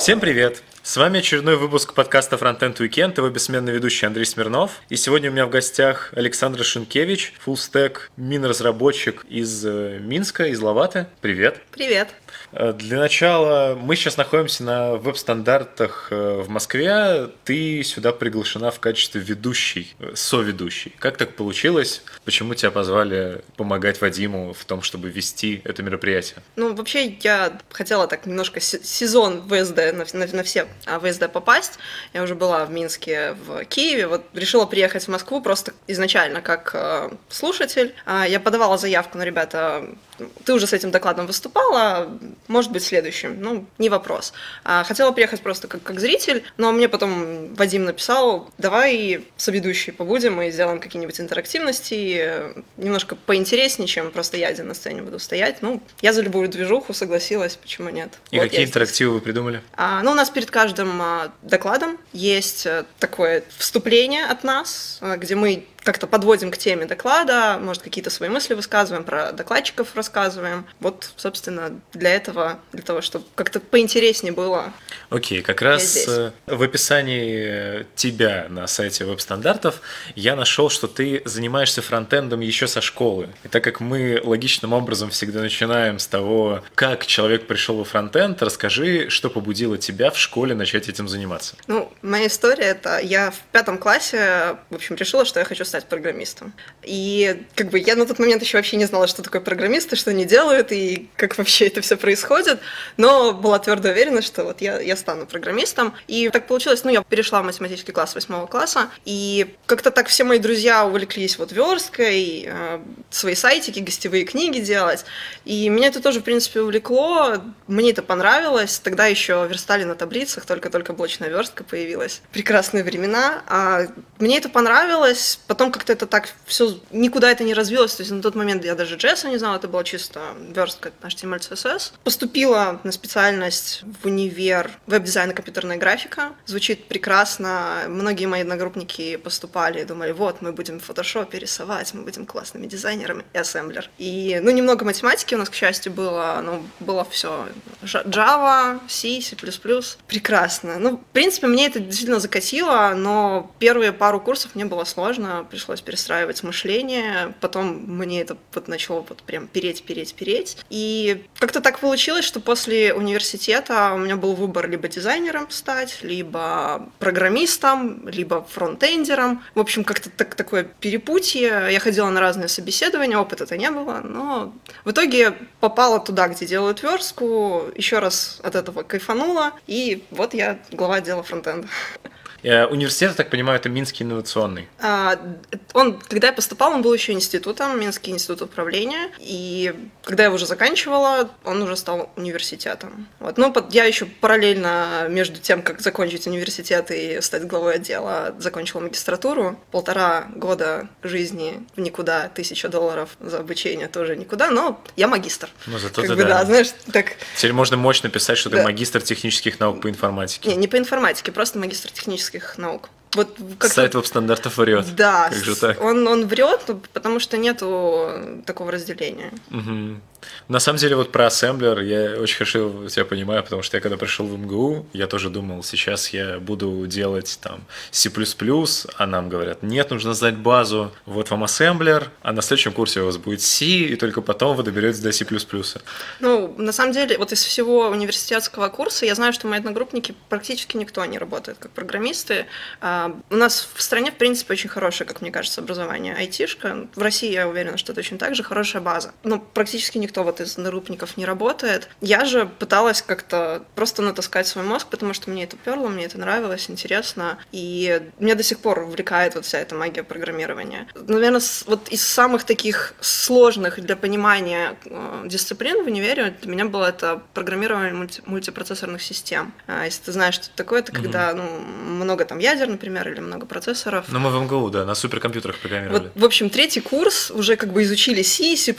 Всем привет! С вами очередной выпуск подкаста Frontend Weekend, его бессменный ведущий Андрей Смирнов. И сегодня у меня в гостях Александр Шинкевич, фуллстек, мин-разработчик из э, Минска, из Лаваты. Привет! Привет! Э, для начала, мы сейчас находимся на веб-стандартах э, в Москве. Ты сюда приглашена в качестве ведущей, соведущей. Как так получилось? Почему тебя позвали помогать Вадиму в том, чтобы вести это мероприятие? Ну, вообще, я хотела так немножко сезон ВСД на, на, на все а, ВСД попасть. Я уже была в Минске, в Киеве. Вот решила приехать в Москву просто изначально как э, слушатель. А, я подавала заявку, но, ребята, ты уже с этим докладом выступала, может быть, следующим, ну, не вопрос. А, хотела приехать просто как, как зритель, но мне потом Вадим написал, давай соведущие побудем и сделаем какие-нибудь интерактивности, немножко поинтереснее, чем просто я один на сцене буду стоять. Ну, я за любую движуху согласилась, почему нет. И вот какие интерактивы вы придумали? А, ну, у нас перед каждым а, докладом есть э, такое вступление от нас, а, где мы как-то подводим к теме доклада, может, какие-то свои мысли высказываем, про докладчиков рассказываем. Вот, собственно, для этого, для того, чтобы как-то поинтереснее было. Окей, okay, как раз э, в описании тебя на сайте веб-стандартов я нашел, что ты занимаешься фронтендом еще со школы. И так как мы логичным образом всегда начинаем с того, как человек пришел во фронтенд, расскажи, что побудило тебя в школе начать этим заниматься. Ну, моя история это я в пятом классе, в общем, решила, что я хочу стать программистом. И как бы я на тот момент еще вообще не знала, что такое программисты, что они делают и как вообще это все происходит, но была твердо уверена, что вот я, я стану программистом. И так получилось, ну, я перешла в математический класс восьмого класса, и как-то так все мои друзья увлеклись вот версткой, э, свои сайтики, гостевые книги делать. И меня это тоже, в принципе, увлекло, мне это понравилось. Тогда еще верстали на таблицах, только-только блочная верстка появилась. Прекрасные времена. А мне это понравилось, потом потом как-то это так все, никуда это не развилось. То есть на тот момент я даже JS не знала, это была чисто верстка HTML, CSS. Поступила на специальность в универ веб-дизайн и компьютерная графика. Звучит прекрасно. Многие мои одногруппники поступали и думали, вот, мы будем в фотошопе рисовать, мы будем классными дизайнерами и ассемблер. И, ну, немного математики у нас, к счастью, было, ну, было все Java, C, C++. Прекрасно. Ну, в принципе, мне это действительно закатило, но первые пару курсов мне было сложно, пришлось перестраивать мышление, потом мне это вот начало вот прям переть, переть, переть. И как-то так получилось, что после университета у меня был выбор либо дизайнером стать, либо программистом, либо фронтендером. В общем, как-то так, такое перепутье. Я ходила на разные собеседования, опыта-то не было, но в итоге попала туда, где делают верстку, еще раз от этого кайфанула, и вот я глава отдела фронтенда. Э, университет, я так понимаю, это Минский инновационный. А, он, когда я поступал, он был еще институтом, Минский институт управления. И когда я уже заканчивала, он уже стал университетом. Вот. Но я еще параллельно между тем, как закончить университет и стать главой отдела, закончила магистратуру. Полтора года жизни в никуда, тысяча долларов за обучение тоже никуда, но я магистр. Ну, зато как ты, бы, да. да, знаешь, так... Теперь можно мощно писать, что Да. ты магистр технических наук по информатике. Не, не по информатике, просто магистр технических наук. Вот как Сайт веб-стандартов врет. Да, Как же так? Он, он врет, ну, потому что нету такого разделения. Мгм. На самом деле, вот про ассемблер я очень хорошо тебя понимаю, потому что я когда пришел в МГУ, я тоже думал, сейчас я буду делать там C++, а нам говорят, нет, нужно знать базу, вот вам ассемблер, а на следующем курсе у вас будет C, и только потом вы доберетесь до C++. Ну, на самом деле, вот из всего университетского курса я знаю, что мои одногруппники практически никто не работает как программисты. А, у нас в стране, в принципе, очень хорошее, как мне кажется, образование. Айтишка. В России, я уверена, что точно так же хорошая база. Но практически никто вот из одногруппников не работает. Я же пыталась как-то просто натаскать свой мозг, потому что мне это перло, мне это нравилось, интересно. И меня до сих пор увлекает вот вся эта магия программирования. Наверное, вот из самых таких сложных для понимания э, дисциплин в универе для меня было это программирование мульти- мультипроцессорных систем. А, Если ты знаешь, что это такое, это когда ну, много там ядер, например, например, или много процессоров. Ну, мы в МГУ, да, на суперкомпьютерах программировали. Вот, в общем, третий курс уже как бы изучили C, C++,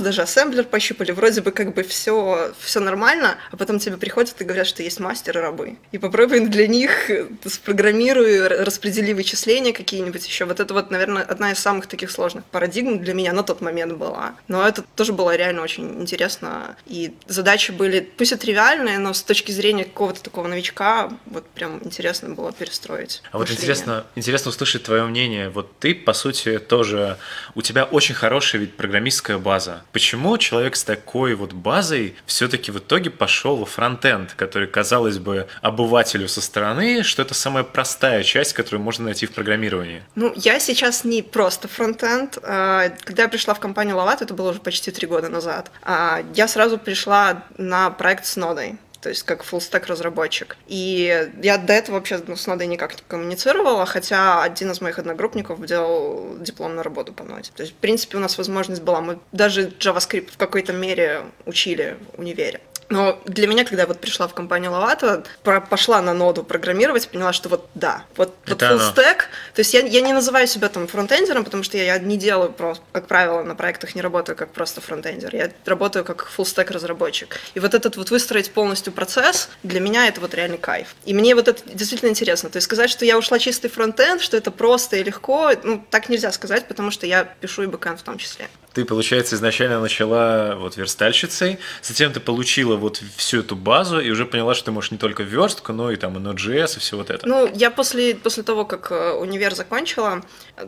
даже ассемблер пощупали, вроде бы как бы все, все нормально, а потом тебе приходят и говорят, что есть мастер и рабы. И попробуй для них спрограммируй, распредели вычисления какие-нибудь еще. Вот это вот, наверное, одна из самых таких сложных парадигм для меня на тот момент была. Но это тоже было реально очень интересно. И задачи были, пусть и тривиальные, но с точки зрения какого-то такого новичка, вот прям интересно было перестроить. А вот интересно, интересно услышать твое мнение. Вот ты, по сути, тоже, у тебя очень хорошая ведь программистская база. Почему человек с такой вот базой все-таки в итоге пошел во фронтенд, который, казалось бы, обывателю со стороны, что это самая простая часть, которую можно найти в программировании? Ну, я сейчас не просто фронтенд. А, когда я пришла в компанию Lovat, это было уже почти три года назад, а, я сразу пришла на проект с нодой то есть как full stack разработчик. И я до этого вообще ну, с нодой никак не коммуницировала, хотя один из моих одногруппников делал дипломную работу по ноде. То есть, в принципе, у нас возможность была. Мы даже JavaScript в какой-то мере учили в универе. Но для меня, когда я вот пришла в компанию Лавата, пошла на ноду программировать, поняла, что вот да, вот, вот full stack. То есть я, я не называю себя там фронтендером, потому что я, я не делаю просто, как правило, на проектах не работаю как просто фронтендер. Я работаю как full stack разработчик. И вот этот вот выстроить полностью процесс, для меня это вот реальный кайф. И мне вот это действительно интересно. То есть сказать, что я ушла чистый фронтенд, что это просто и легко, ну, так нельзя сказать, потому что я пишу и бэкэнд в том числе. Ты, получается, изначально начала вот верстальщицей, затем ты получила вот всю эту базу и уже поняла, что ты можешь не только верстку, но и там и Node.js и все вот это. Ну, я после, после того, как э, универ закончила,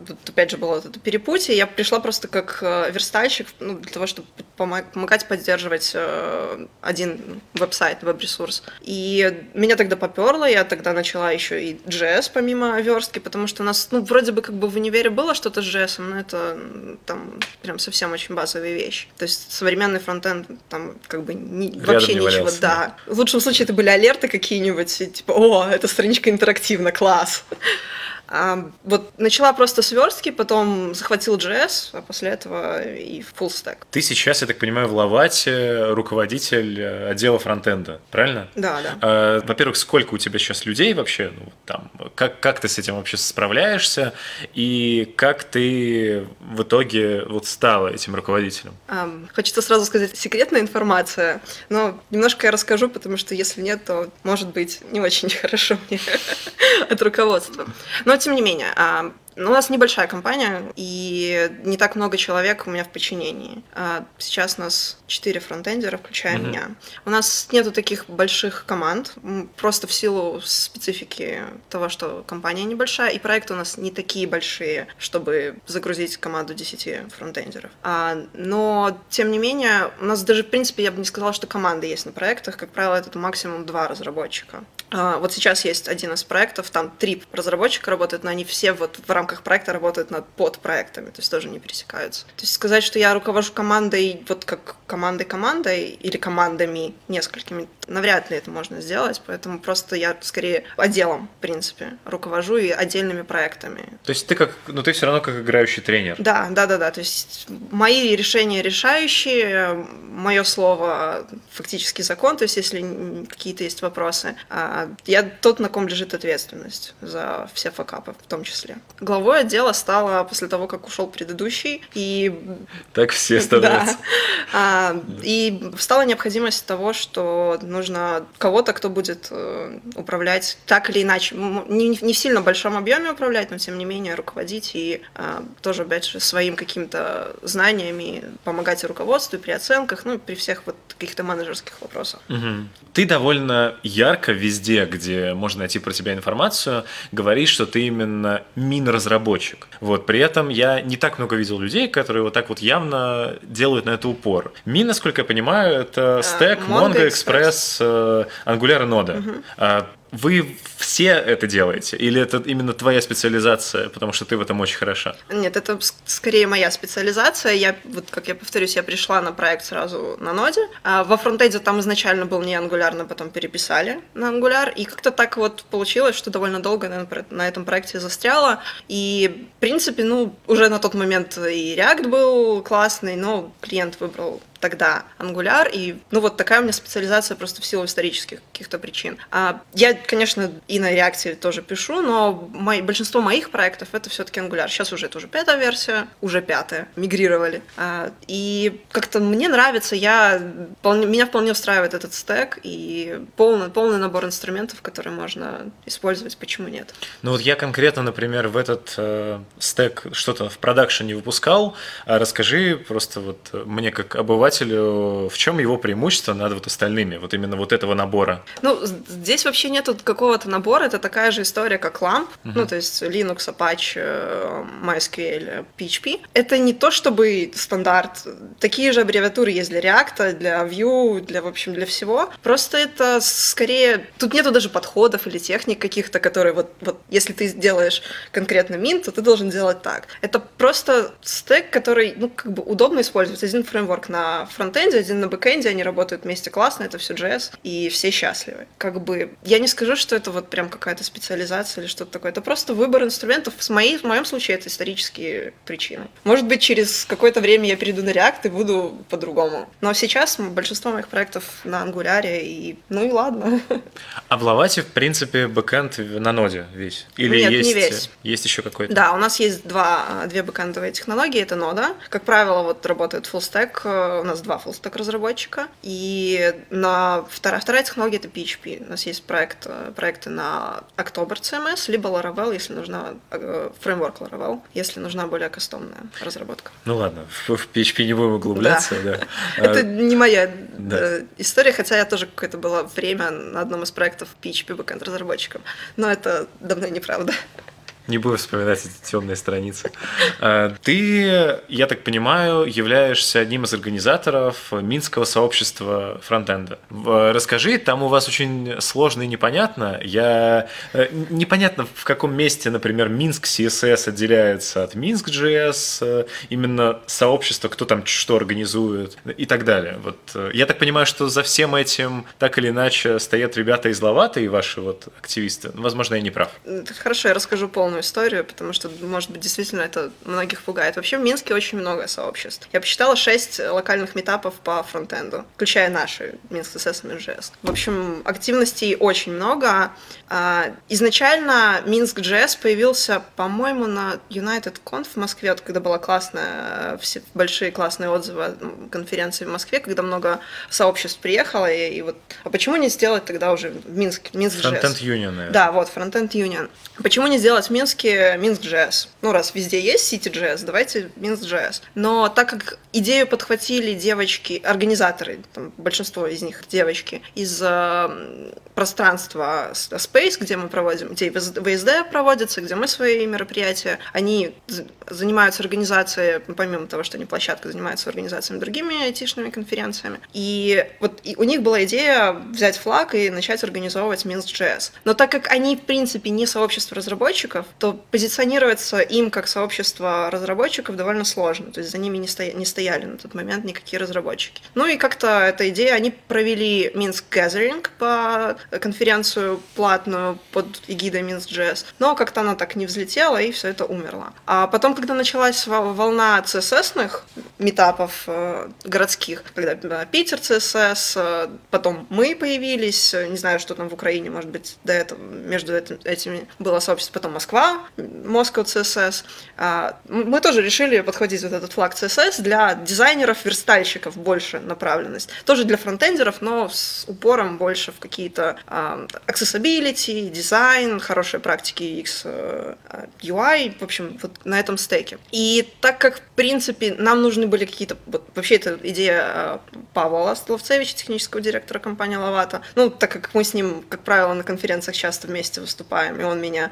тут опять же было вот это перепутье, я пришла просто как э, верстальщик, ну, для того, чтобы помогать поддерживать э, один веб-сайт, веб-ресурс. И меня тогда поперло, я тогда начала еще и JS помимо верстки, потому что у нас, ну, вроде бы как бы в универе было что-то с JS, но это там прям совсем очень базовые вещи. То есть современный фронтенд там как бы не, вообще не ничего, валялся, да. В лучшем случае это были алерты какие-нибудь, типа, о, эта страничка интерактивна, класс. А, вот начала просто сверстки, потом захватил JS, а после этого и full stack. Ты сейчас, я так понимаю, в Лавате руководитель э, отдела фронтенда, правильно? Да, да. А, во-первых, сколько у тебя сейчас людей вообще? Ну, там, как, как ты с этим вообще справляешься? И как ты в итоге вот стала этим руководителем? А, хочется сразу сказать, секретная информация, но немножко я расскажу, потому что если нет, то может быть не очень хорошо мне от руководства. Но тем не менее, а, ну, у нас небольшая компания, и не так много человек у меня в подчинении. А, сейчас у нас четыре фронтендера, включая mm-hmm. меня. У нас нету таких больших команд, просто в силу специфики того, что компания небольшая, и проекты у нас не такие большие, чтобы загрузить команду 10 фронтендеров. А, но, тем не менее, у нас даже, в принципе, я бы не сказала, что команды есть на проектах. Как правило, это максимум два разработчика. А, вот сейчас есть один из проектов, там три разработчика работают, но они все вот в рамках проекта работают над подпроектами, то есть тоже не пересекаются. То есть сказать, что я руковожу командой, вот как командой-командой или командами несколькими, навряд ли это можно сделать, поэтому просто я скорее отделом, в принципе, руковожу и отдельными проектами. То есть ты как, ну ты все равно как играющий тренер. Да, да, да, да. То есть мои решения решающие, мое слово фактически закон, то есть если какие-то есть вопросы, а, я тот, на ком лежит ответственность за все факапы в том числе. Главой отдела стала после того, как ушел предыдущий, и... Так все становятся. Да. И стала необходимость того, что нужно кого-то, кто будет э, управлять так или иначе, не, не в сильно большом объеме управлять, но тем не менее руководить и а, тоже, опять же, своим каким-то знаниями помогать руководству при оценках, ну, при всех вот каких-то менеджерских вопросах. Угу. Ты довольно ярко везде, где можно найти про тебя информацию, говоришь, что ты именно мин-разработчик. Вот, при этом я не так много видел людей, которые вот так вот явно делают на это упор. Мин, насколько я понимаю, это стек, Mongo, Mongo Express, э, Angular и Node. Угу. Вы все это делаете? Или это именно твоя специализация, потому что ты в этом очень хороша? Нет, это скорее моя специализация. Я, вот как я повторюсь, я пришла на проект сразу на ноде. А во фронтенде там изначально был не Angular, но потом переписали на Angular. И как-то так вот получилось, что довольно долго наверное, на этом проекте застряла. И, в принципе, ну, уже на тот момент и React был классный, но клиент выбрал тогда Angular, и ну вот такая у меня специализация просто в силу исторических каких-то причин. А я конечно, и на реакции тоже пишу, но мои, большинство моих проектов это все-таки Angular. Сейчас уже это уже пятая версия, уже пятая, мигрировали. А, и как-то мне нравится, я, меня вполне устраивает этот стек и полный, полный набор инструментов, которые можно использовать, почему нет. Ну вот я конкретно, например, в этот э, стек что-то в продакшене выпускал. А расскажи просто вот мне как обывателю, в чем его преимущество над вот остальными, вот именно вот этого набора? Ну, здесь вообще нету какого-то набора, это такая же история, как LAMP, uh-huh. ну, то есть Linux, Apache, э, MySQL, PHP. Это не то, чтобы стандарт. Такие же аббревиатуры есть для React, для Vue, для, в общем, для всего. Просто это скорее... Тут нету даже подходов или техник каких-то, которые вот, вот если ты делаешь конкретно MEAN, то ты должен делать так. Это просто стек, который, ну, как бы удобно использовать. Один фреймворк на фронтенде, один на бэкенде, они работают вместе классно, это все JS, и все счастливы. Как бы, я не скажу, что это вот прям какая-то специализация или что-то такое. Это просто выбор инструментов. В, моей, в моем случае это исторические причины. Может быть, через какое-то время я перейду на React и буду по-другому. Но сейчас большинство моих проектов на Angular, и ну и ладно. А в Лавате, в принципе, бэкэнд на ноде весь? Или Нет, есть, не весь. есть еще какой-то? Да, у нас есть два, две бэкэндовые технологии, это нода. Как правило, вот работает full stack, э, нас два stack разработчика. И на вторая, вторая технология это PHP. У нас есть проект, э, проекты на October CMS, либо Laravel, если нужна э, фреймворк Laravel, если нужна более кастомная разработка. Ну ладно, в, в PHP не будем углубляться, да. да. Это не моя да. история, хотя я тоже какое-то было время на одном из проектов PHP бэкэнд разработчиком, но это давно неправда. Не буду вспоминать эти темные страницы. А, ты, я так понимаю, являешься одним из организаторов Минского сообщества фронтенда. Расскажи, там у вас очень сложно и непонятно. Я э, непонятно, в каком месте, например, Минск CSS отделяется от Минск JS, э, именно сообщество, кто там что организует и так далее. Вот э, я так понимаю, что за всем этим так или иначе стоят ребята из Лавата и ваши вот активисты. Возможно, я не прав. Хорошо, я расскажу полную историю, потому что, может быть, действительно это многих пугает. Вообще в Минске очень много сообществ. Я посчитала 6 локальных метапов по фронтенду, включая наши, Минск и MinJS. В общем, активностей очень много. А, изначально Минск JS появился, по-моему, на United Conf в Москве, вот, когда была классная, все большие классные отзывы конференции в Москве, когда много сообществ приехало, и, и вот, а почему не сделать тогда уже в Минск, Минск JS? Frontend Union, наверное. Да, вот, Frontend Union. Почему не сделать Минск Минске Минск.js. Ну, раз везде есть City.js, давайте Минск.js. Но так как идею подхватили девочки, организаторы, там, большинство из них девочки, из э, пространства Space, где мы проводим, где ВСД проводится, где мы свои мероприятия, они занимаются организацией, помимо того, что они площадка, занимаются организациями другими айтишными конференциями. И вот и у них была идея взять флаг и начать организовывать Минск.js. Но так как они, в принципе, не сообщество разработчиков, то позиционироваться им как сообщество разработчиков довольно сложно. То есть за ними не, стоя, не стояли на тот момент никакие разработчики. Ну и как-то эта идея, они провели Минск Gathering по конференцию платную под эгидой Minsk.js, но как-то она так не взлетела, и все это умерло. А потом, когда началась волна CSS-ных метапов э, городских, когда э, Питер CSS, э, потом мы появились, не знаю, что там в Украине, может быть, до этого, между этими было сообщество, потом Москва, Moscow CSS. Мы тоже решили подхватить вот этот флаг CSS для дизайнеров, верстальщиков больше направленность. Тоже для фронтендеров, но с упором больше в какие-то а, accessibility, дизайн, хорошие практики UX, э, UI, в общем, вот на этом стеке. И так как, в принципе, нам нужны были какие-то... Вот, вообще, это идея а, Павла Столовцевича, технического директора компании Лавата. Ну, так как мы с ним, как правило, на конференциях часто вместе выступаем, и он меня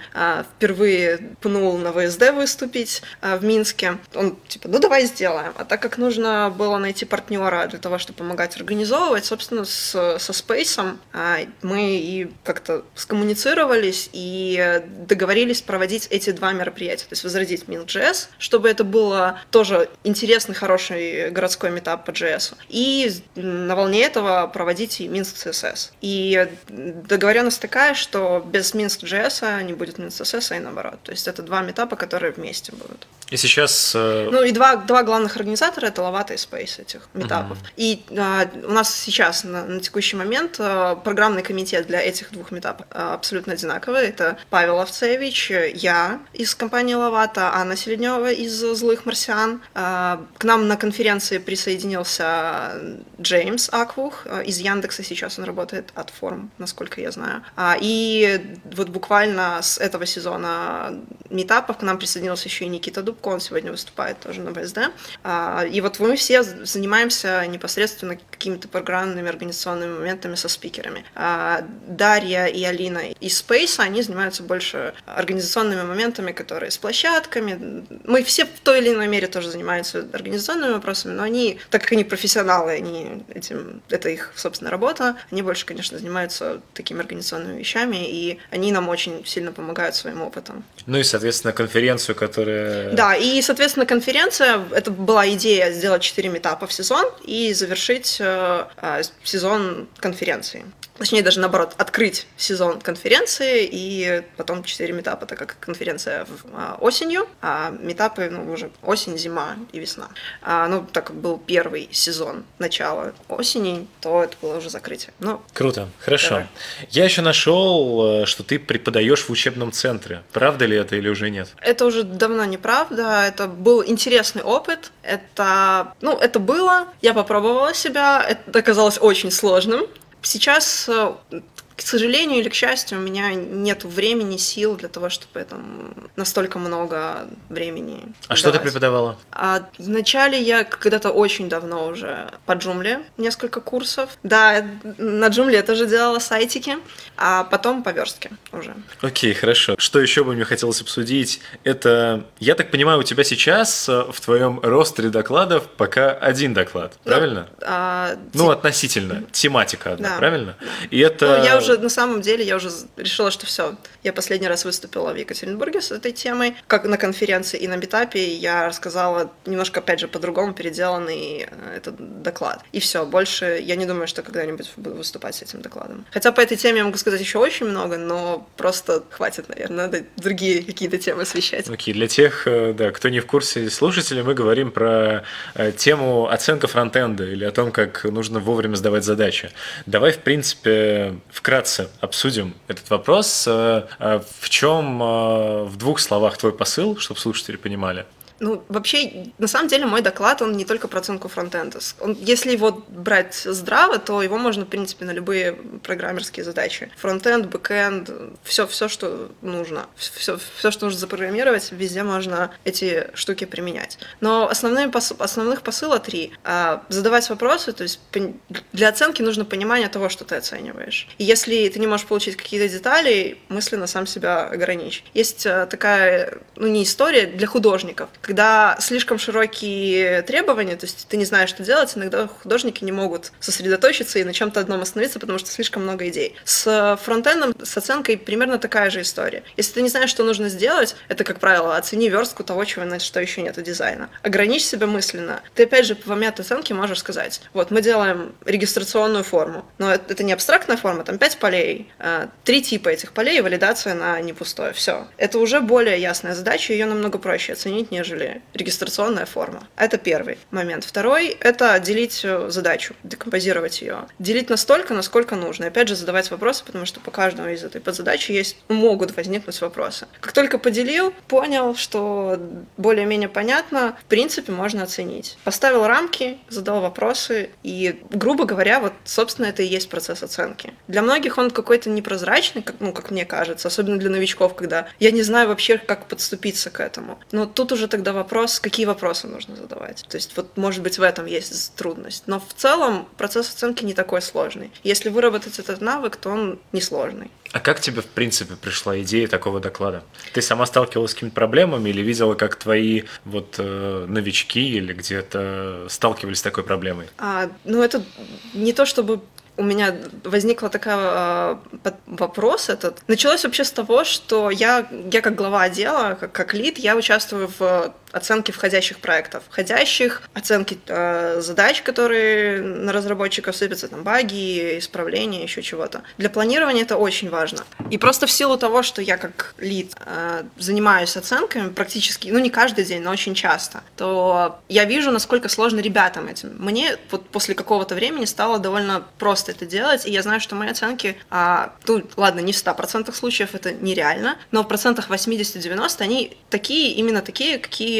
впервые впервые пнул на ВСД выступить э, в Минске. Он типа, ну давай сделаем. А так как нужно было найти партнера для того, чтобы помогать организовывать, собственно, с, со Space э, мы и как-то скоммуницировались и договорились проводить эти два мероприятия. То есть возродить Minsk.js, чтобы это было тоже интересный, хороший городской метап по JS. И на волне этого проводить Minsk CSS. И договоренность такая, что без Minsk.js не будет Minsk CSS, и наоборот. То есть это два метапа, которые вместе будут. И сейчас... Э... Ну и два, два главных организатора — это Лавата и Space этих метапов. Uh-huh. И э, у нас сейчас на, на текущий момент э, программный комитет для этих двух метапов э, абсолютно одинаковый. Это Павел Овцевич, я из компании Лавата, Анна Селеднева из «Злых марсиан». Э, к нам на конференции присоединился Джеймс Аквух из Яндекса, сейчас он работает от форм, насколько я знаю. А, и вот буквально с этого сезона метапов к нам присоединился еще и Никита Дубко, он сегодня выступает тоже на БСД. А, и вот мы все занимаемся непосредственно какими-то программными организационными моментами со спикерами. А, Дарья и Алина из Space, они занимаются больше организационными моментами, которые с площадками. Мы все в той или иной мере тоже занимаемся организационными вопросами, но они, так как они профессионалы, они этим, это их, собственно, работа, они больше, конечно, занимаются такими организационными вещами, и они нам очень сильно помогают своим опытом. Ну и, соответственно, конференцию, которая... Да, и, соответственно, конференция, это была идея сделать 4 метапа в сезон и завершить э, э, сезон конференции точнее даже наоборот, открыть сезон конференции и потом 4 метапа, так как конференция а, осенью, а метапы ну, уже осень, зима и весна. А, ну, так как был первый сезон начала осени, то это было уже закрытие. Ну, Круто, хорошо. Давай. Я еще нашел, э, что ты преподаешь в учебном центре. Правда ли это или уже нет? Это уже давно неправда. Это был интересный опыт. Это, ну, это было. Я попробовала себя. Это оказалось очень сложным. Сейчас э, к сожалению или к счастью, у меня нет времени, сил для того, чтобы там настолько много времени. А давать. что ты преподавала? А, вначале я когда-то очень давно уже по джумле несколько курсов. Да, на джумле я тоже делала сайтики, а потом по верстке уже. Окей, хорошо. Что еще бы мне хотелось обсудить? Это, я так понимаю, у тебя сейчас э, в твоем ростере докладов пока один доклад, ну, правильно? А, ну, те... относительно. Тематика одна, да. правильно? И это... Ну, я уже уже, на самом деле, я уже решила, что все. Я последний раз выступила в Екатеринбурге с этой темой, как на конференции и на битапе. Я рассказала немножко, опять же, по-другому переделанный э, этот доклад. И все, больше я не думаю, что когда-нибудь буду выступать с этим докладом. Хотя по этой теме я могу сказать еще очень много, но просто хватит, наверное, надо другие какие-то темы освещать. Окей, okay. для тех, э, да, кто не в курсе слушателей, мы говорим про э, тему оценка фронтенда или о том, как нужно вовремя сдавать задачи. Давай, в принципе, вкратце вкратце обсудим этот вопрос. Э, э, в чем э, в двух словах твой посыл, чтобы слушатели понимали? Ну, вообще, на самом деле, мой доклад, он не только про оценку фронтенда. Он, если его брать здраво, то его можно, в принципе, на любые программерские задачи. Фронтенд, бэкенд, все, все, что нужно. Все, все, что нужно запрограммировать, везде можно эти штуки применять. Но основные посыл, основных посыла три. А, задавать вопросы, то есть для оценки нужно понимание того, что ты оцениваешь. И если ты не можешь получить какие-то детали, мысленно сам себя ограничь. Есть а, такая, ну не история, для художников когда слишком широкие требования, то есть ты не знаешь, что делать, иногда художники не могут сосредоточиться и на чем-то одном остановиться, потому что слишком много идей. С фронтендом, с оценкой примерно такая же история. Если ты не знаешь, что нужно сделать, это, как правило, оцени верстку того, чего на что еще нет дизайна. Ограничь себя мысленно. Ты, опять же, по момент оценки можешь сказать, вот, мы делаем регистрационную форму, но это не абстрактная форма, там пять полей, э, три типа этих полей, валидация на не пустое. Все. Это уже более ясная задача, ее намного проще оценить, нежели нежели регистрационная форма. Это первый момент. Второй — это делить э, задачу, декомпозировать ее. Делить настолько, насколько нужно. И опять же, задавать вопросы, потому что по каждому из этой подзадачи есть, могут возникнуть вопросы. Как только поделил, понял, что более-менее понятно, в принципе, можно оценить. Поставил рамки, задал вопросы, и, грубо говоря, вот, собственно, это и есть процесс оценки. Для многих он какой-то непрозрачный, как, ну, как мне кажется, особенно для новичков, когда я не знаю вообще, как подступиться к этому. Но тут уже тогда вопрос, какие вопросы нужно задавать. То есть вот, может быть, в этом есть трудность. Но в целом процесс оценки не такой сложный. Если выработать этот навык, то он несложный. А как тебе, в принципе, пришла идея такого доклада? Ты сама сталкивалась с какими-то проблемами или видела, как твои вот э, новички или где-то сталкивались с такой проблемой? А, ну, это не то чтобы у меня возникла такая э, вопрос этот. Началось вообще с того, что я, я как глава отдела, как, как лид, я участвую в оценки входящих проектов. Входящих, оценки э, задач, которые на разработчиков сыпятся, там баги, исправления, еще чего-то. Для планирования это очень важно. И просто в силу того, что я как лид э, занимаюсь оценками практически, ну не каждый день, но очень часто, то я вижу, насколько сложно ребятам этим. Мне вот после какого-то времени стало довольно просто это делать, и я знаю, что мои оценки, а, ну ладно, не в 100% случаев это нереально, но в процентах 80-90 они такие, именно такие, какие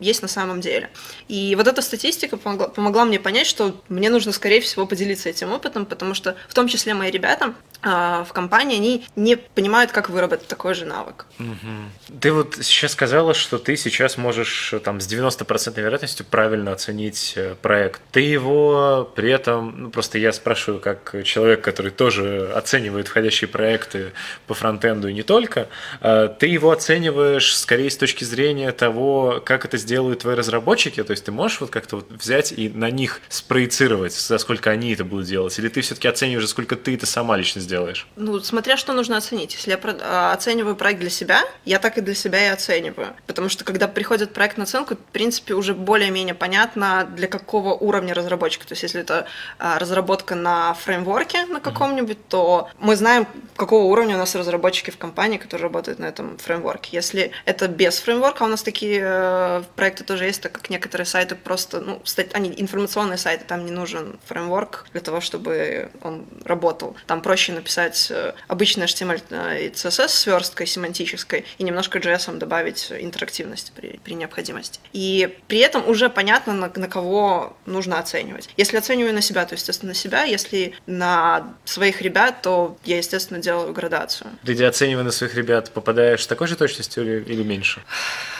есть на самом деле. И вот эта статистика помогла, помогла мне понять, что мне нужно, скорее всего, поделиться этим опытом, потому что в том числе мои ребята в компании, они не понимают, как выработать такой же навык. Угу. Ты вот сейчас сказала, что ты сейчас можешь там с 90% вероятностью правильно оценить э, проект. Ты его при этом, ну просто я спрашиваю как человек, который тоже оценивает входящие проекты по фронтенду и не только, а, ты его оцениваешь скорее с точки зрения того, как это сделают твои разработчики, то есть ты можешь вот как-то вот взять и на них спроецировать, за сколько они это будут делать, или ты все-таки оцениваешь, сколько ты это сама лично сделаешь? Делаешь? Ну, смотря что нужно оценить. Если я а, оцениваю проект для себя, я так и для себя и оцениваю. Потому что когда приходит проект на оценку, в принципе, уже более-менее понятно, для какого уровня разработчика. То есть, если это а, разработка на фреймворке на каком-нибудь, mm-hmm. то мы знаем, какого уровня у нас разработчики в компании, которые работают на этом фреймворке. Если это без фреймворка, у нас такие э, проекты тоже есть, так как некоторые сайты просто, ну, они информационные сайты, там не нужен фреймворк для того, чтобы он работал. Там проще написать э, обычный HTML и CSS сверсткой семантической и немножко JS добавить интерактивности при, при необходимости. И при этом уже понятно, на, на кого нужно оценивать. Если оцениваю на себя, то, естественно, на себя. Если на своих ребят, то я, естественно, делаю градацию. Ты, оценивая на своих ребят, попадаешь с такой же точностью или, или меньше?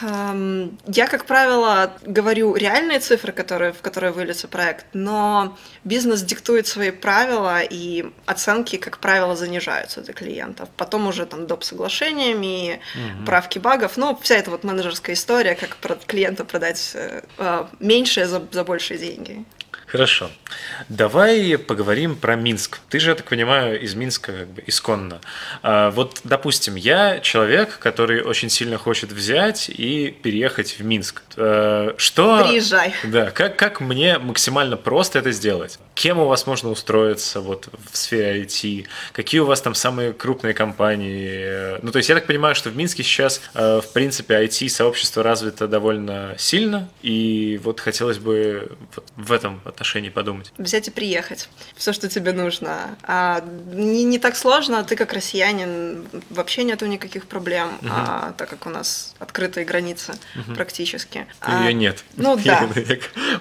Эм, я, как правило, говорю реальные цифры, которые, в которые выльется проект, но бизнес диктует свои правила, и оценки, как правило, занижаются для клиентов. Потом уже там доп. соглашениями, угу. правки багов. Ну, вся эта вот менеджерская история, как клиенту продать э, э, меньшее за, за большие деньги. Хорошо. Давай поговорим про Минск. Ты же, я так понимаю, из Минска как бы исконно. А, вот, допустим, я человек, который очень сильно хочет взять и переехать в Минск. А, что... Приезжай. Да, как, как мне максимально просто это сделать? Кем у вас можно устроиться вот в сфере IT? Какие у вас там самые крупные компании? Ну, то есть я так понимаю, что в Минске сейчас, а, в принципе, IT-сообщество развито довольно сильно, и вот хотелось бы в этом отношении отношении подумать? Взять и приехать. Все, что тебе нужно. А, не, не так сложно, ты как россиянин, вообще нету никаких проблем, угу. а, так как у нас открытые границы угу. практически. А, Ее нет. Ну да.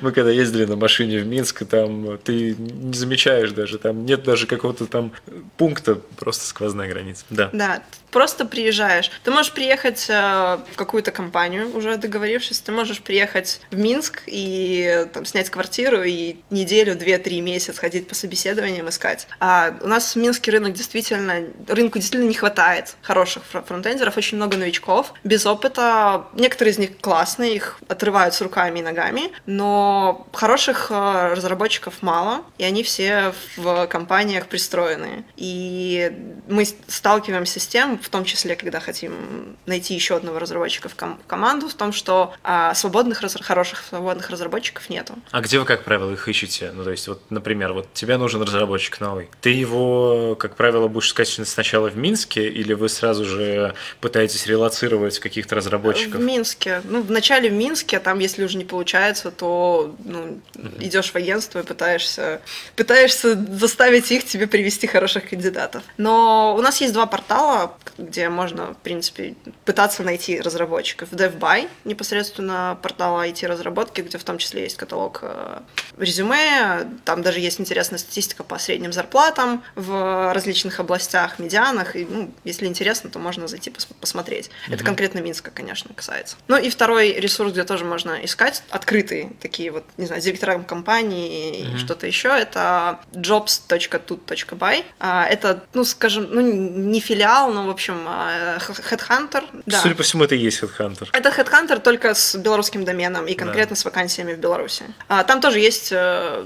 Мы когда ездили на машине в Минск, там ты не замечаешь даже, там нет даже какого-то там пункта, просто сквозная граница. Да. Да, просто приезжаешь. Ты можешь приехать э, в какую-то компанию, уже договорившись, ты можешь приехать в Минск и там, снять квартиру и неделю, две, три месяца ходить по собеседованиям искать. А у нас в Минске рынок действительно, рынку действительно не хватает хороших фронтендеров, очень много новичков, без опыта. Некоторые из них классные, их отрывают с руками и ногами, но хороших э, разработчиков мало, и они все в компаниях пристроенные. И мы сталкиваемся с тем, в том числе, когда хотим найти еще одного разработчика в ком- команду, в том, что а, свободных, раз- хороших свободных разработчиков нету. А где вы, как правило, их ищете? Ну, то есть, вот, например, вот тебе нужен разработчик новый. Ты его, как правило, будешь искать сначала в Минске, или вы сразу же пытаетесь релацировать каких-то разработчиков? В Минске. Ну, вначале в Минске, а там, если уже не получается, то ну, uh-huh. идешь в агентство и пытаешься, пытаешься заставить их тебе привести хороших кандидатов. Но у нас есть два портала, где можно, в принципе, пытаться найти разработчиков. DevBuy, непосредственно портал IT-разработки, где в том числе есть каталог э, резюме, там даже есть интересная статистика по средним зарплатам в различных областях, медианах, и, ну, если интересно, то можно зайти пос посмотреть. Mm-hmm. Это конкретно Минска, конечно, касается. Ну и второй ресурс, где тоже можно искать, открытые такие вот, не знаю, директорам компании mm-hmm. и что-то еще, это jobs.tut.by. А, это, ну, скажем, ну, не филиал, но, в общем, э, Headhunter. Да. Судя по всему, это и есть Headhunter. Это Headhunter только с белорусским доменом и конкретно да. с вакансиями в Беларуси. А, там тоже есть э,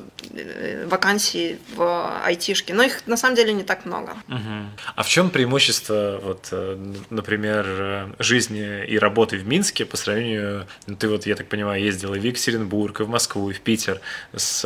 вакансии в айтишке, но их на самом деле не так много. Угу. А в чем преимущество, вот, например, жизни и работы в Минске по сравнению, ну, ты вот, я так понимаю, ездила и в Екатеринбург, и в Москву, и в Питер, с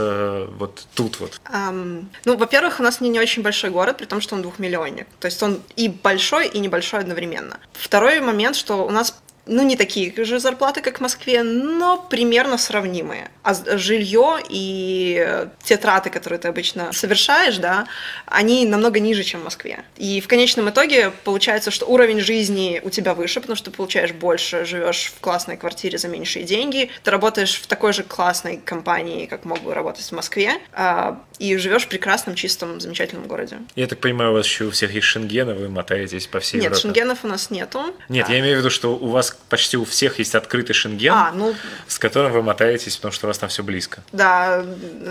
вот тут вот? Um, ну, во-первых, у нас не, не очень большой город, при том, что он двухмиллионник. То есть он и большой, и небольшой одновременно. Второй момент, что у нас ну, не такие же зарплаты, как в Москве, но примерно сравнимые. А жилье и те траты, которые ты обычно совершаешь, да, они намного ниже, чем в Москве. И в конечном итоге получается, что уровень жизни у тебя выше, потому что ты получаешь больше, живешь в классной квартире за меньшие деньги, ты работаешь в такой же классной компании, как мог бы работать в Москве, а, и живешь в прекрасном, чистом, замечательном городе. Я так понимаю, у вас еще у всех есть шенгены, вы мотаетесь по всей Нет, Европе. шенгенов у нас нету. Нет, а... я имею в виду, что у вас почти у всех есть открытый шенген, а, ну... с которым вы мотаетесь, потому что у вас там все близко. Да,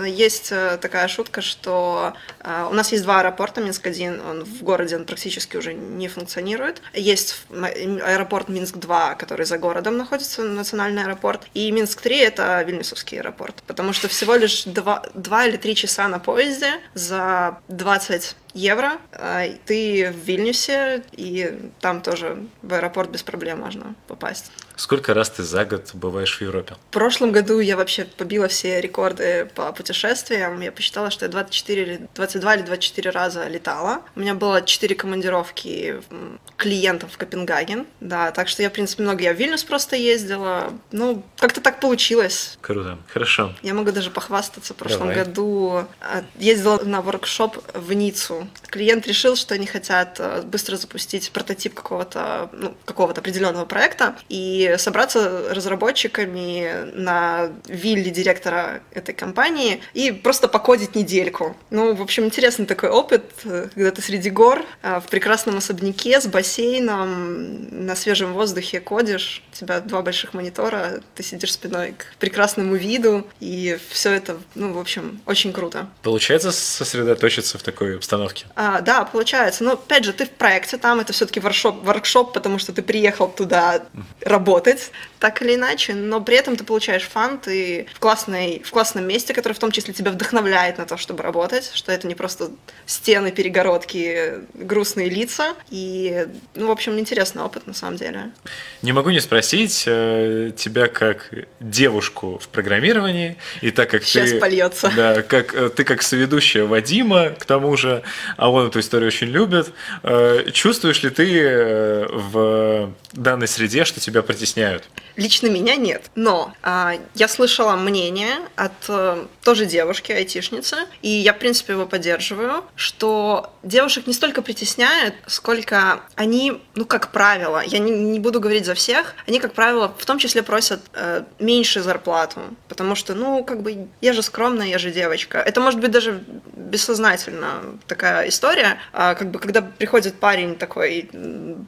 есть э, такая шутка, что э, у нас есть два аэропорта, Минск-1, он в городе он практически уже не функционирует. Есть аэропорт Минск-2, который за городом находится, национальный аэропорт, и Минск-3 — это Вильнюсовский аэропорт, потому что всего лишь два, два или три часа на поезде за 20 евро. А, ты в Вильнюсе, и там тоже в аэропорт без проблем можно попасть. Сколько раз ты за год бываешь в Европе? В прошлом году я вообще побила все рекорды по путешествиям. Я посчитала, что я 24 или 22 или 24 раза летала. У меня было 4 командировки клиентов в Копенгаген. Да, так что я, в принципе, много. Я в Вильнюс просто ездила. Ну, как-то так получилось. Круто, хорошо. Я могу даже похвастаться. В прошлом Давай. году а, ездила на воркшоп в Ниццу. Клиент решил, что они хотят а, быстро запустить прототип какого-то ну, какого-то определенного проекта. И собраться разработчиками на вилле директора этой компании и просто покодить недельку. Ну, в общем, интересный такой опыт, когда ты среди гор, а, в прекрасном особняке с бассейном, на свежем воздухе кодишь, у тебя два больших монитора, ты сидишь спиной к прекрасному виду, и все это, ну, в общем, очень круто. Получается сосредоточиться в такой обстановке? А, да, получается. Но, опять же, ты в проекте там, это все-таки воркшоп, воркшоп, потому что ты приехал туда работать, работать, так или иначе, но при этом ты получаешь фан, ты в, классной, в классном месте, которое в том числе тебя вдохновляет на то, чтобы работать, что это не просто стены, перегородки, грустные лица, и, ну, в общем, интересный опыт на самом деле. Не могу не спросить э, тебя как девушку в программировании, и так как Сейчас ты... польется. Да, как, э, ты как соведущая Вадима, к тому же, а он эту историю очень любит, э, чувствуешь ли ты в данной среде, что тебя притесняют? Лично меня нет. Но а, я слышала мнение от а, тоже девушки, айтишницы, и я, в принципе, его поддерживаю, что девушек не столько притесняют, сколько они, ну, как правило, я не, не буду говорить за всех, они, как правило, в том числе просят э, меньше зарплату, потому что, ну, как бы, я же скромная, я же девочка. Это может быть даже бессознательно такая история, а, как бы, когда приходит парень такой,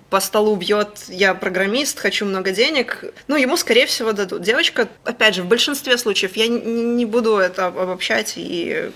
по столу бьет, я программист, хочу много денег, ну, ему, скорее всего, дадут. Девочка, опять же, в большинстве случаев, я не буду это обобщать и,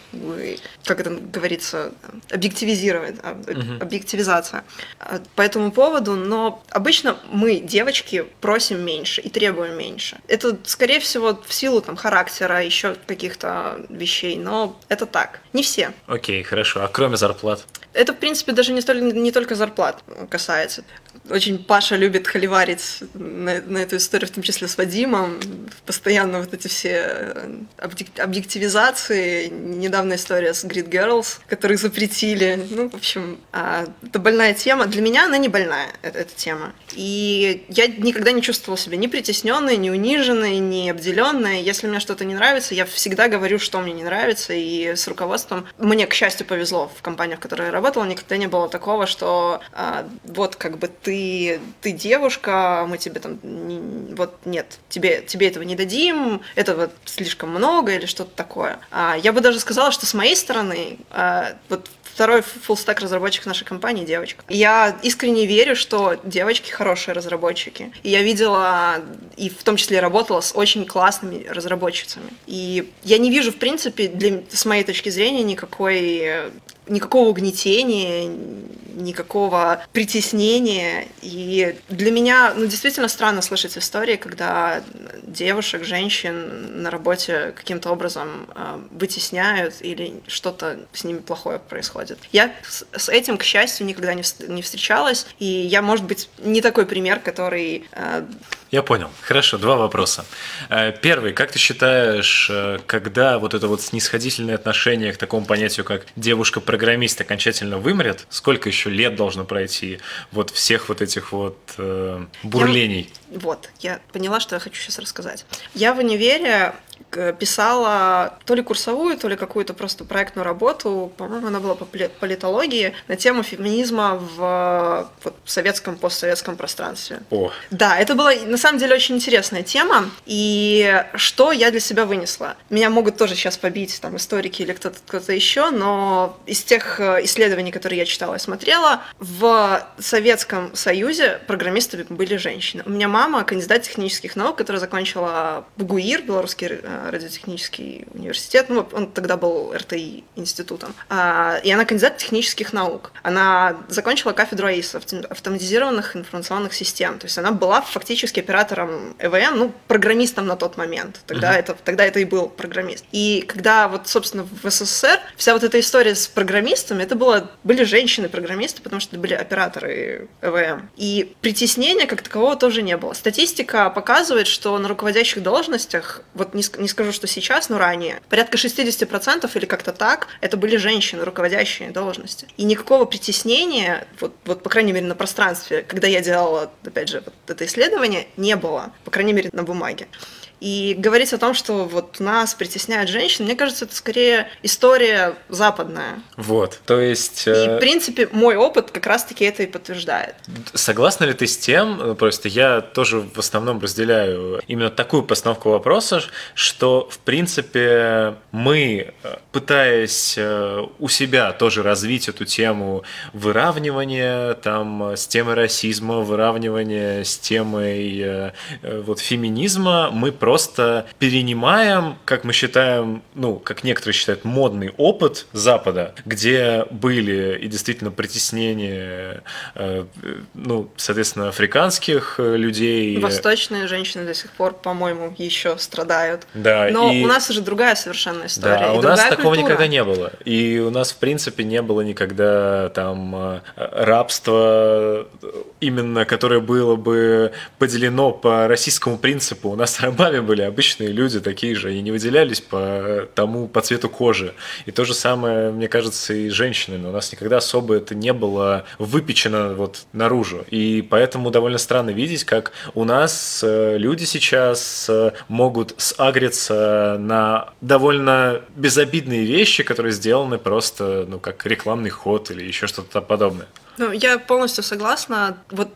как это говорится, объективизировать, uh объективизация а, по этому поводу, но обычно мы, девочки, просим меньше и требуем меньше. Это, скорее всего, в силу там характера, еще каких-то вещей, но это так. Не все. Окей, okay, хорошо. А кроме зарплат? Это, в принципе, даже не, столь, не только зарплат касается. Очень Паша любит холиварить на, на эту историю, в том числе с Вадимом. Постоянно вот эти все э, объективизации. Недавно история с Grid Girls, которые запретили. Ну, в общем, а, это больная тема. Для меня она не больная, эта, эта тема. И я никогда не чувствовала себя ни притесненной, ни униженной, ни обделенной. Если мне что-то не нравится, я всегда говорю, что мне не нравится. И с руководством мне, к счастью, повезло в компаниях, в которых я работала, никогда не было такого, что а, вот как бы ты ты, девушка, мы тебе там, вот нет, тебе, тебе этого не дадим, этого слишком много или что-то такое. А, я бы даже сказала, что с моей стороны, а, вот второй фуллстек разработчик нашей компании девочка. Я искренне верю, что девочки хорошие разработчики. И я видела, и в том числе работала с очень классными разработчицами. И я не вижу, в принципе, для, с моей точки зрения, никакой никакого угнетения, никакого притеснения. И для меня, ну, действительно странно слышать истории, когда девушек, женщин на работе каким-то образом э, вытесняют или что-то с ними плохое происходит. Я с, с этим, к счастью, никогда не, не встречалась, и я, может быть, не такой пример, который э, я понял. Хорошо, два вопроса. Э, первый, как ты считаешь, э, когда вот это вот снисходительное отношение к такому понятию, как девушка-программист, окончательно вымрет? Сколько еще лет должно пройти вот всех вот этих вот э, бурлений? Я, вот, я поняла, что я хочу сейчас рассказать. Я в универе писала то ли курсовую, то ли какую-то просто проектную работу, по-моему, она была по политологии, на тему феминизма в, вот, в советском, постсоветском пространстве. О. Да, это была на самом деле очень интересная тема, и что я для себя вынесла? Меня могут тоже сейчас побить там историки или кто-то кто еще, но из тех э, исследований, которые я читала и смотрела, в Советском Союзе программистами были женщины. У меня мама кандидат технических наук, которая закончила БГУИР, белорусский э, радиотехнический университет, ну, он тогда был РТИ институтом, а, и она кандидат технических наук. Она закончила кафедру АИС, автоматизированных информационных систем, то есть она была фактически оператором ЭВМ, ну, программистом на тот момент, тогда, uh-huh. это, тогда это и был программист. И когда вот, собственно, в СССР вся вот эта история с программистами, это было, были женщины-программисты, потому что это были операторы ЭВМ. И притеснения как такового тоже не было. Статистика показывает, что на руководящих должностях, вот не, не скажу, что сейчас, но ранее, порядка 60% или как-то так, это были женщины, руководящие должности. И никакого притеснения, вот, вот по крайней мере на пространстве, когда я делала, опять же, вот это исследование, не было, по крайней мере на бумаге. И говорить о том, что вот нас притесняют женщины, мне кажется, это скорее история западная. Вот, то есть... И, э, в принципе, мой опыт как раз-таки это и подтверждает. Согласна ли ты с тем, э, просто я тоже в основном разделяю именно такую постановку вопроса, что, в принципе, мы, э, пытаясь у себя тоже развить эту тему выравнивания, там, с темой расизма, выравнивания с темой вот феминизма, мы просто перенимаем, как мы считаем, ну, как некоторые считают, модный опыт Запада, где были и действительно притеснения, э, ну, соответственно, африканских э, людей. Восточные женщины до сих пор, по-моему, еще страдают. Да. Но и... у нас уже другая совершенно история. Да, у нас такого культура. никогда не было. И у нас, в принципе, не было никогда там э, рабства именно, которое было бы поделено по российскому принципу. У нас рабами нами были обычные люди такие же, и не выделялись по тому, по цвету кожи. И то же самое, мне кажется, и с женщинами. У нас никогда особо это не было выпечено вот наружу. И поэтому довольно странно видеть, как у нас э, люди сейчас э, могут сагриться на довольно безобидные вещи, которые сделаны просто, ну, как рекламный ход или еще что-то подобное. Ну, я полностью согласна. Вот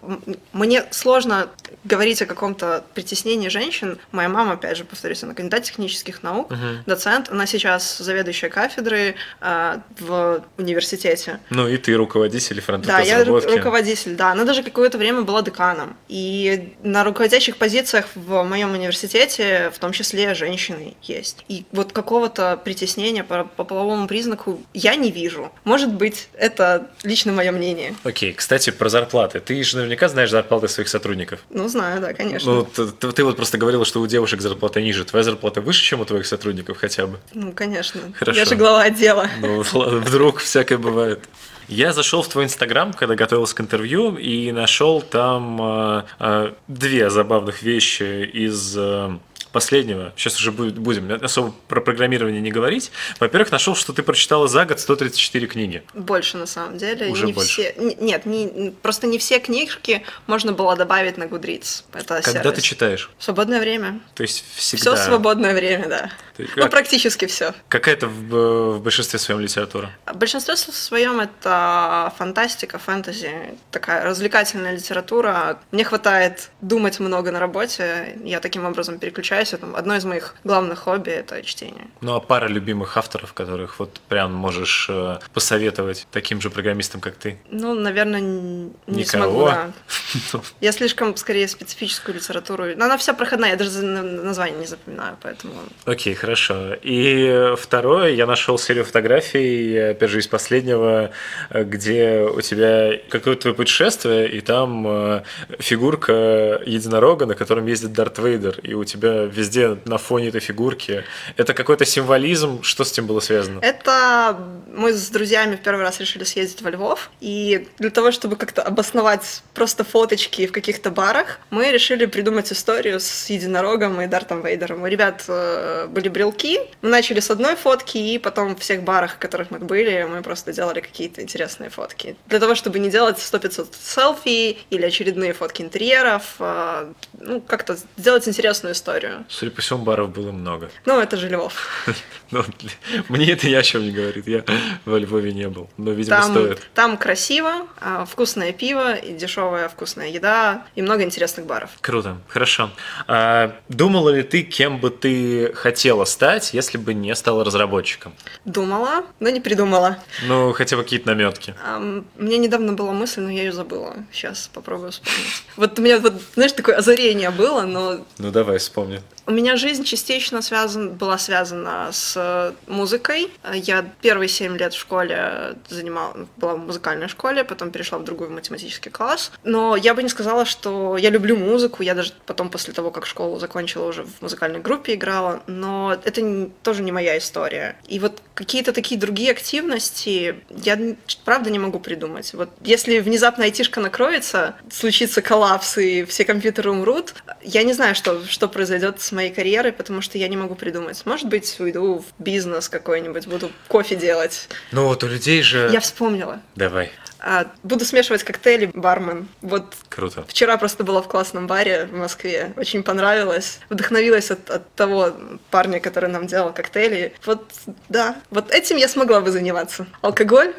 мне сложно говорить о каком-то притеснении женщин. Моя мама, опять же, повторюсь, она кандидат технических наук, uh-huh. доцент. Она сейчас заведующая кафедры э, в университете. Ну и ты руководитель фронта Да, я ру- руководитель, да. Она даже какое-то время была деканом. И на руководящих позициях в моем университете в том числе женщины есть. И вот какого-то притеснения по, по половому признаку я не вижу. Может быть, это лично мое мнение. Окей, кстати, про зарплаты. Ты же наверняка знаешь зарплаты своих сотрудников. Ну, знаю, да, конечно. Ну, ты, ты, ты вот просто говорила, что у девушек зарплата ниже. Твоя зарплата выше, чем у твоих сотрудников хотя бы? Ну, конечно. Хорошо. Я же глава отдела. Ну, вдруг всякое бывает. Я зашел в твой инстаграм, когда готовился к интервью, и нашел там э, э, две забавных вещи из э, последнего, сейчас уже будем особо про программирование не говорить. Во-первых, нашел, что ты прочитала за год 134 книги. Больше, на самом деле. Уже не больше. Все, нет, не, просто не все книжки можно было добавить на Goodreads. Это Когда сервис. ты читаешь? В свободное время. То есть всегда? Все свободное время, да. Есть, ну, практически все. Какая-то в, в большинстве своем литература? В большинстве своем это фантастика, фэнтези, такая развлекательная литература. Мне хватает думать много на работе, я таким образом переключаюсь увлекаюсь. Это одно из моих главных хобби — это чтение. Ну, а пара любимых авторов, которых вот прям можешь э, посоветовать таким же программистам, как ты? Ну, наверное, не Никого? смогу, да. Я слишком, скорее, специфическую литературу... Но она вся проходная, я даже название не запоминаю, поэтому... Окей, хорошо. И второе, я нашел серию фотографий, опять же, из последнего, где у тебя какое-то твое путешествие, и там э, фигурка единорога, на котором ездит Дарт Вейдер, и у тебя везде на фоне этой фигурки. Это какой-то символизм, что с этим было связано? Это мы с друзьями в первый раз решили съездить во Львов, и для того, чтобы как-то обосновать просто фоточки в каких-то барах, мы решили придумать историю с единорогом и Дартом Вейдером. У ребят э, были брелки, мы начали с одной фотки, и потом в всех барах, в которых мы были, мы просто делали какие-то интересные фотки. Для того, чтобы не делать 100-500 селфи или очередные фотки интерьеров, э, ну, как-то сделать интересную историю. Судя по всему, баров было много. Ну, это же Львов. Ну, мне это ни о чем не говорит. Я во Львове не был, но, видимо, стоит. там красиво, а, вкусное пиво, и дешевая вкусная еда, и много интересных баров. Круто, хорошо. А, думала ли ты, кем бы ты хотела стать, если бы не стала разработчиком? Думала, но не придумала. Ну, хотя бы какие-то наметки. Ам, Мне недавно была мысль, но я ее забыла. Сейчас попробую вспомнить. Вот у меня, вот, знаешь, такое озарение было, но Ну, давай, вспомни. У меня жизнь частично связан, была связана с э, музыкой. Я первые семь лет в школе занимала, была в музыкальной школе, потом перешла в другой математический класс. Но я бы не сказала, что я люблю музыку. Я даже потом, после того, как школу закончила, уже в музыкальной группе играла. Но это не- тоже не моя история. И вот какие-то такие другие активности я, правда, не могу придумать. Вот если внезапно айтишка накроется, случится коллапс и все компьютеры умрут, я не знаю, что, что произойдет с моей карьерой, потому что я не могу придумать. Может быть, уйду в бизнес какой-нибудь, буду кофе делать. Ну, вот у людей же... Я вспомнила. Давай, А, буду смешивать коктейли, бармен. Вот круто. Вчера просто была в классном баре в Москве. Очень понравилось. Вдохновилась от, от того парня, который нам делал коктейли. Вот, да. Вот этим я смогла бы заниматься. Алкоголь,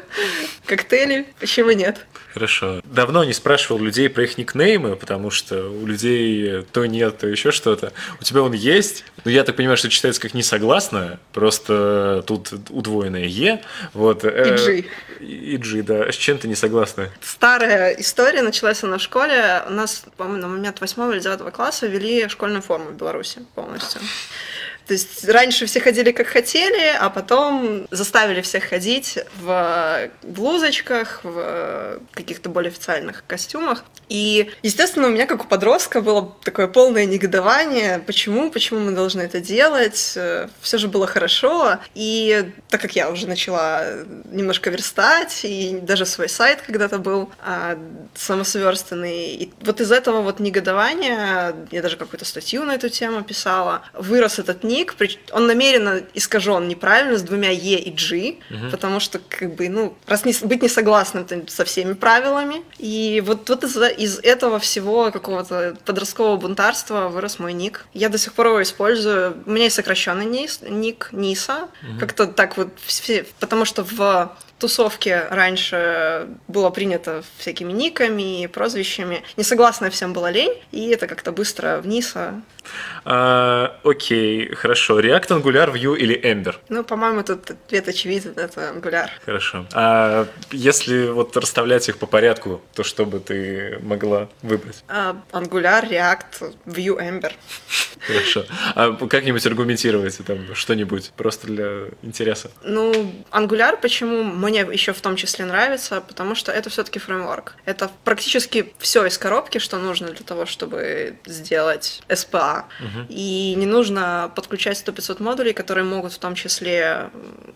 коктейли, почему нет? Хорошо. Давно не спрашивал людей про их никнеймы, потому что у людей то нет, то еще что-то. У тебя он есть, но я так понимаю, что читается как несогласное, просто тут удвоенное Е. Вот, э, И G. И G, да. С чем ты не согласна? Старая история, началась она в школе. У нас, по-моему, на момент восьмого или девятого класса ввели школьную форму в Беларуси полностью. То есть раньше все ходили как хотели, а потом заставили всех ходить в блузочках, в каких-то более официальных костюмах. И, естественно, у меня, как у подростка, было такое полное негодование. Почему? Почему мы должны это делать? Все же было хорошо. И так как я уже начала немножко верстать, и даже свой сайт когда-то был а, самосверстанный, и вот из этого вот негодования, я даже какую-то статью на эту тему писала, вырос этот ник, прич- он намеренно искажен неправильно с двумя Е и G, потому что, как бы, ну, раз не, быть не согласным там со всеми правилами, и вот, вот из, из этого всего какого-то подросткового бунтарства вырос мой ник. Я до сих пор его использую. У меня есть сокращенный ник, ник Ниса, как-то так вот все, потому что в тусовке раньше было принято всякими никами и прозвищами. Не согласна всем была лень, и это как-то быстро вниз. а- А, окей, хорошо. React, Angular, Vue или Ember? Ну, по-моему, тут ответ очевиден, это ангуляр. Хорошо. А если вот расставлять их по порядку, то что бы ты могла выбрать? А, Angular, React, Vue, Ember. Хорошо. А как-нибудь аргументировать там что-нибудь просто для интереса? Ну, Angular почему мне еще в том числе нравится, потому что это все-таки фреймворк. Это практически все из коробки, что нужно для того, чтобы сделать SPA. И не нужно подключать 100-500 модулей, которые могут в том числе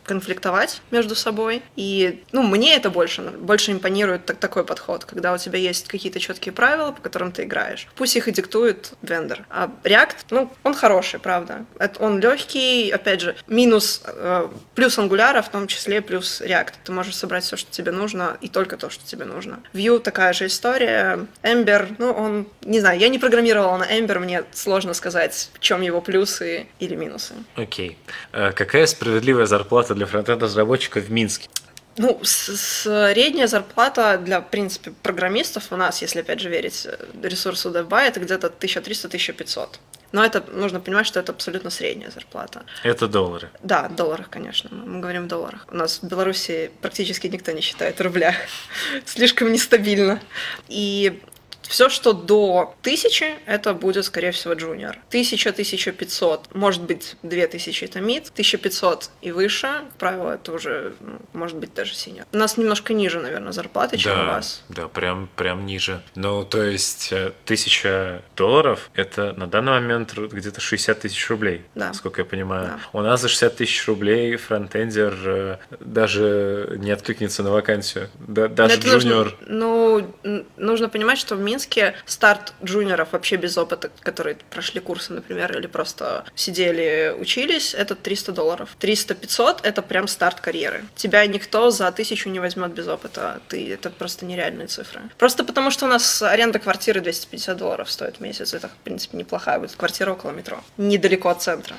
конфликтовать между собой. И, ну, мне это больше, больше импонирует так- такой подход, когда у тебя есть какие-то четкие правила, по которым ты играешь. Пусть их и диктует вендор. А React, ну, он хороший, правда. Это, он легкий, опять же, минус, э, плюс Angular, в том числе плюс React. Ты можешь собрать все, что тебе нужно, и только то, что тебе нужно. Vue такая же история. Ember, ну, он, не знаю, я не программировала на Ember, мне сложно сказать, в чем его плюсы или минусы. Окей. А какая справедливая зарплата для фронтенд-разработчика в Минске? Ну, средняя зарплата для, в принципе, программистов у нас, если, опять же, верить э, ресурсу DevBuy, это где-то 1300-1500. Но это нужно понимать, что это абсолютно средняя зарплата. Это доллары. Да, в долларах, конечно. Мы говорим в долларах. У нас в Беларуси практически никто не считает в рублях. Слишком нестабильно. И все, что до 1000, это будет, скорее всего, junior. 1000-1500, может быть, 2000 это mid, 1500 и выше, как правило, это уже, ну, может быть, даже senior. У нас немножко ниже, наверное, зарплаты, чем да, у вас. Да, прям, прям ниже. Ну, то есть, 1000 э, долларов – это на данный момент где-то 60 тысяч рублей, да. сколько я понимаю. Да. У нас за 60 тысяч рублей фронтендер э, даже не откликнется на вакансию. Да, даже junior. Нужно, ну, нужно понимать, что в Минске старт джуниоров вообще без опыта, которые прошли курсы, например, или просто сидели, учились, это 300 долларов. 300-500 — это прям старт карьеры. Тебя никто за тысячу не возьмет без опыта. Ты, это просто нереальные цифры. Просто потому, что у нас аренда квартиры 250 долларов стоит в месяц. Это, в принципе, неплохая будет квартира около метро. Недалеко от центра.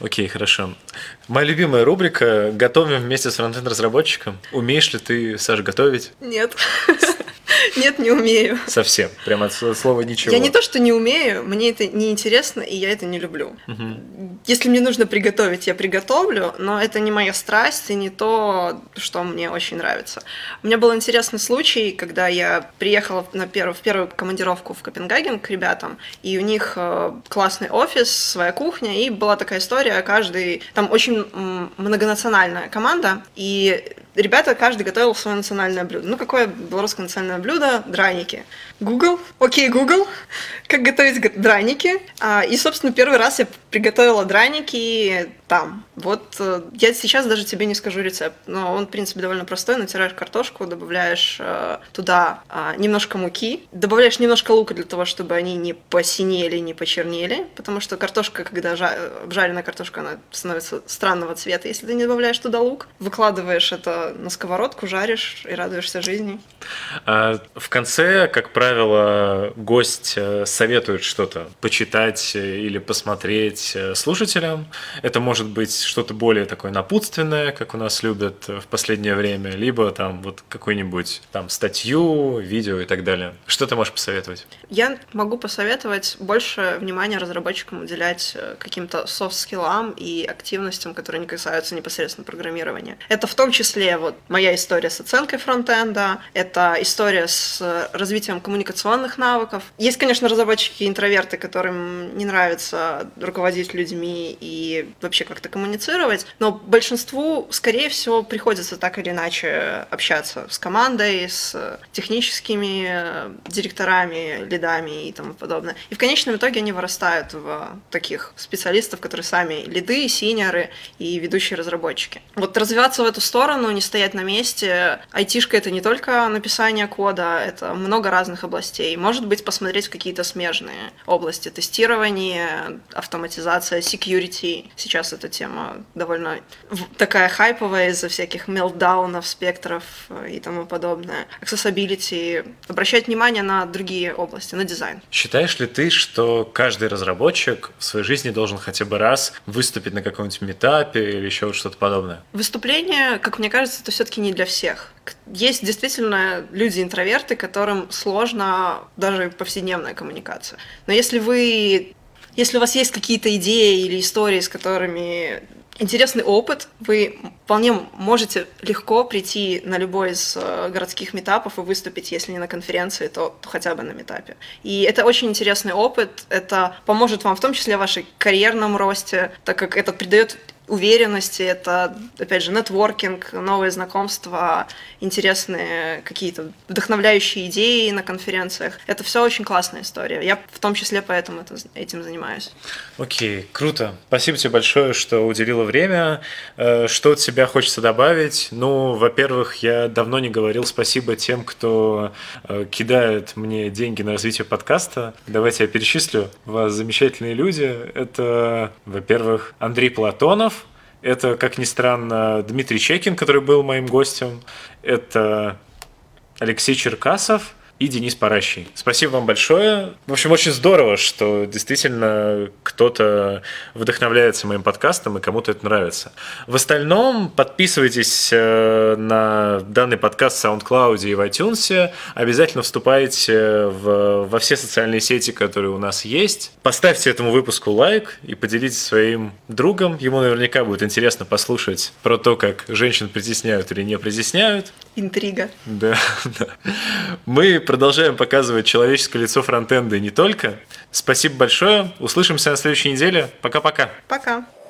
Окей, хорошо. Моя любимая рубрика «Готовим вместе с фронтенд-разработчиком». Умеешь ли ты, Саша, готовить? Нет. Нет, не умею. Совсем. Прямо от слова ничего. Я не то, что не умею, мне это не интересно, и я это не люблю. Угу. Если мне нужно приготовить, я приготовлю, но это не моя страсть и не то, что мне очень нравится. У меня был интересный случай, когда я приехала на первую, в первую командировку в Копенгаген к ребятам, и у них э, классный офис, своя кухня, и была такая история, каждый... Там очень многонациональная команда, и ребята, каждый готовил свое национальное блюдо. Ну, какое белорусское национальное блюдо? Драники. Google, окей, Google, как готовить драники. А, и, собственно, первый раз я приготовила драники там. Вот э, я сейчас даже тебе не скажу рецепт, но он, в принципе, довольно простой. Натираешь картошку, добавляешь э, туда э, немножко муки, добавляешь немножко лука для того, чтобы они не посинели, не почернели, потому что картошка, когда жа- обжаренная картошка, она становится странного цвета, если ты не добавляешь туда лук. Выкладываешь это на сковородку, жаришь и радуешься жизни. А в конце, как правило, гость э, советует что-то почитать или посмотреть э, слушателям. Это может быть что-то более такое напутственное, как у нас любят в последнее время, либо там вот какую-нибудь там статью, видео и так далее. Что ты можешь посоветовать? Я могу посоветовать больше внимания разработчикам уделять э, каким-то софт-скиллам и активностям, которые не касаются непосредственно программирования. Это в том числе вот моя история с оценкой фронтенда, это история с развитием коммуникационных навыков. Есть, конечно, разработчики-интроверты, которым не нравится руководить людьми и вообще как-то коммуницировать, но большинству, скорее всего, приходится так или иначе общаться с командой, с техническими директорами, лидами и тому подобное. И в конечном итоге они вырастают в таких специалистов, которые сами лиды, синеры и ведущие разработчики. Вот развиваться в эту сторону, не стоять на месте. Айтишка — это не только написание кода, это много разных областей. Может быть, посмотреть в какие-то смежные области. Тестирование, автоматизация, security. Сейчас эта тема довольно такая хайповая из-за всяких мелдаунов, спектров и тому подобное. Accessibility. Обращать внимание на другие области, на дизайн. Считаешь ли ты, что каждый разработчик в своей жизни должен хотя бы раз выступить на каком-нибудь метапе или еще что-то подобное? Выступление, как мне кажется, это все-таки не для всех. Есть действительно люди-интроверты, которым сложно даже повседневная коммуникация. Но если вы если у вас есть какие-то идеи или истории, с которыми интересный опыт, вы вполне можете легко прийти на любой из э, городских метапов и выступить, если не на конференции, то, хотя бы на метапе. И это очень интересный опыт, это поможет вам в том числе в вашей карьерном росте, так как это придает уверенности, это, опять же, нетворкинг, новые знакомства, интересные какие-то вдохновляющие идеи на конференциях. Это все очень классная история. Я в том числе поэтому это, этим занимаюсь. Окей, okay, круто. Спасибо тебе большое, что уделила время. Э, что от себя хочется добавить? Ну, во-первых, я давно не говорил спасибо тем, кто э, кидает мне деньги на развитие подкаста. Давайте я перечислю. У вас замечательные люди. Это, во-первых, Андрей Платонов, это, как ни странно, Дмитрий Чекин, который был моим гостем. Это Алексей Черкасов и Денис Паращий. Спасибо вам большое. В общем, очень здорово, что действительно кто-то вдохновляется моим подкастом и кому-то это нравится. В остальном подписывайтесь э, на данный подкаст в SoundCloud и в iTunes. Обязательно вступайте в, во все социальные сети, которые у нас есть. Поставьте этому выпуску лайк и поделитесь своим другом. Ему наверняка будет интересно послушать про то, как женщин притесняют или не притесняют. Интрига. Да, да. Мы продолжаем показывать человеческое лицо фронтенда и не только. Спасибо большое. Услышимся на следующей неделе. Пока-пока. Пока. -пока. Пока.